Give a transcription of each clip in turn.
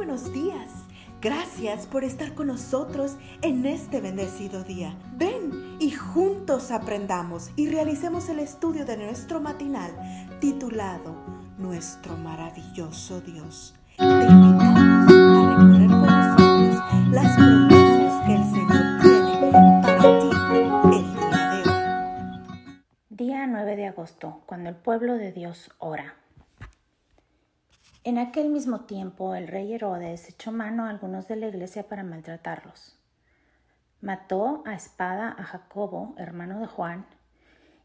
buenos días. Gracias por estar con nosotros en este bendecido día. Ven y juntos aprendamos y realicemos el estudio de nuestro matinal titulado Nuestro maravilloso Dios. Te invitamos a recorrer con nosotros las promesas que el Señor tiene para ti el día de hoy. Día 9 de agosto, cuando el pueblo de Dios ora. En aquel mismo tiempo el rey Herodes echó mano a algunos de la iglesia para maltratarlos. Mató a espada a Jacobo, hermano de Juan,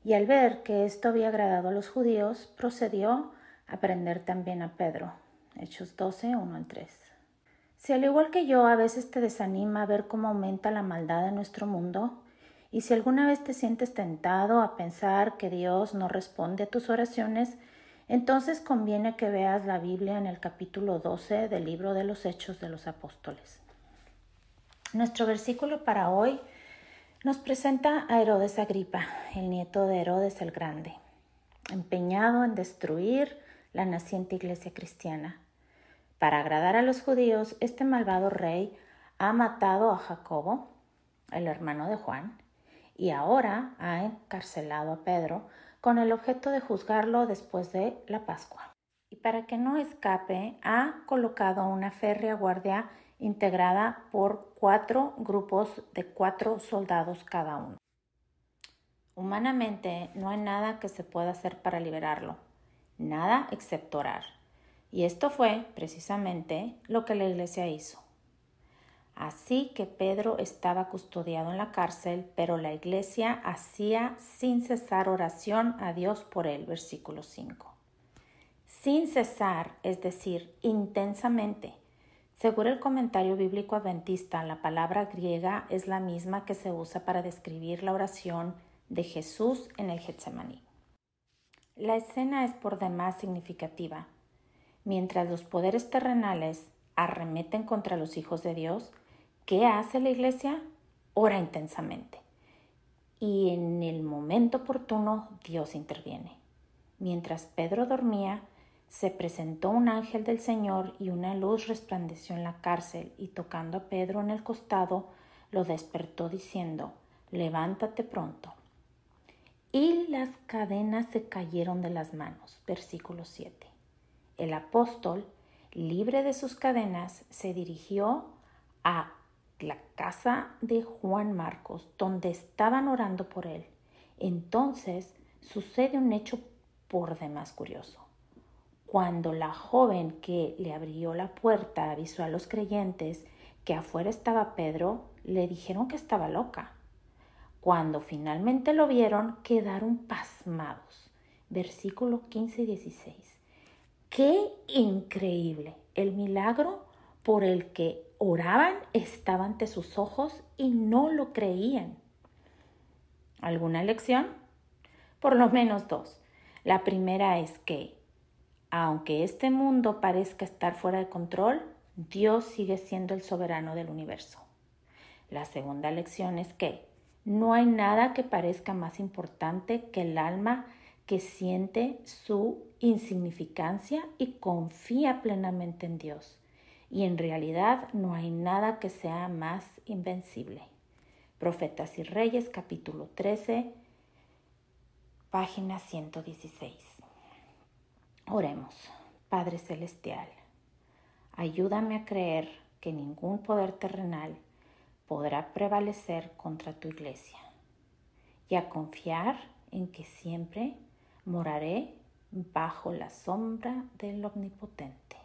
y al ver que esto había agradado a los judíos, procedió a prender también a Pedro. Hechos 12, 1 al 3. Si al igual que yo a veces te desanima ver cómo aumenta la maldad en nuestro mundo, y si alguna vez te sientes tentado a pensar que Dios no responde a tus oraciones, entonces conviene que veas la Biblia en el capítulo 12 del libro de los Hechos de los Apóstoles. Nuestro versículo para hoy nos presenta a Herodes Agripa, el nieto de Herodes el Grande, empeñado en destruir la naciente iglesia cristiana. Para agradar a los judíos, este malvado rey ha matado a Jacobo, el hermano de Juan, y ahora ha encarcelado a Pedro, con el objeto de juzgarlo después de la Pascua. Y para que no escape, ha colocado una férrea guardia integrada por cuatro grupos de cuatro soldados cada uno. Humanamente no hay nada que se pueda hacer para liberarlo, nada excepto orar. Y esto fue precisamente lo que la iglesia hizo. Así que Pedro estaba custodiado en la cárcel, pero la iglesia hacía sin cesar oración a Dios por él. Versículo 5. Sin cesar, es decir, intensamente. Según el comentario bíblico adventista, la palabra griega es la misma que se usa para describir la oración de Jesús en el Getsemaní. La escena es por demás significativa. Mientras los poderes terrenales arremeten contra los hijos de Dios, ¿Qué hace la iglesia? Ora intensamente. Y en el momento oportuno Dios interviene. Mientras Pedro dormía, se presentó un ángel del Señor y una luz resplandeció en la cárcel y tocando a Pedro en el costado, lo despertó diciendo, levántate pronto. Y las cadenas se cayeron de las manos. Versículo 7. El apóstol, libre de sus cadenas, se dirigió a la casa de Juan Marcos, donde estaban orando por él. Entonces sucede un hecho por demás curioso. Cuando la joven que le abrió la puerta avisó a los creyentes que afuera estaba Pedro, le dijeron que estaba loca. Cuando finalmente lo vieron, quedaron pasmados. Versículo 15 y 16. ¡Qué increíble! El milagro por el que oraban estaba ante sus ojos y no lo creían. ¿Alguna lección? Por lo menos dos. La primera es que, aunque este mundo parezca estar fuera de control, Dios sigue siendo el soberano del universo. La segunda lección es que no hay nada que parezca más importante que el alma que siente su insignificancia y confía plenamente en Dios y en realidad no hay nada que sea más invencible. Profetas y Reyes capítulo 13, página 116. Oremos, Padre Celestial, ayúdame a creer que ningún poder terrenal podrá prevalecer contra tu iglesia y a confiar en que siempre moraré bajo la sombra del Omnipotente.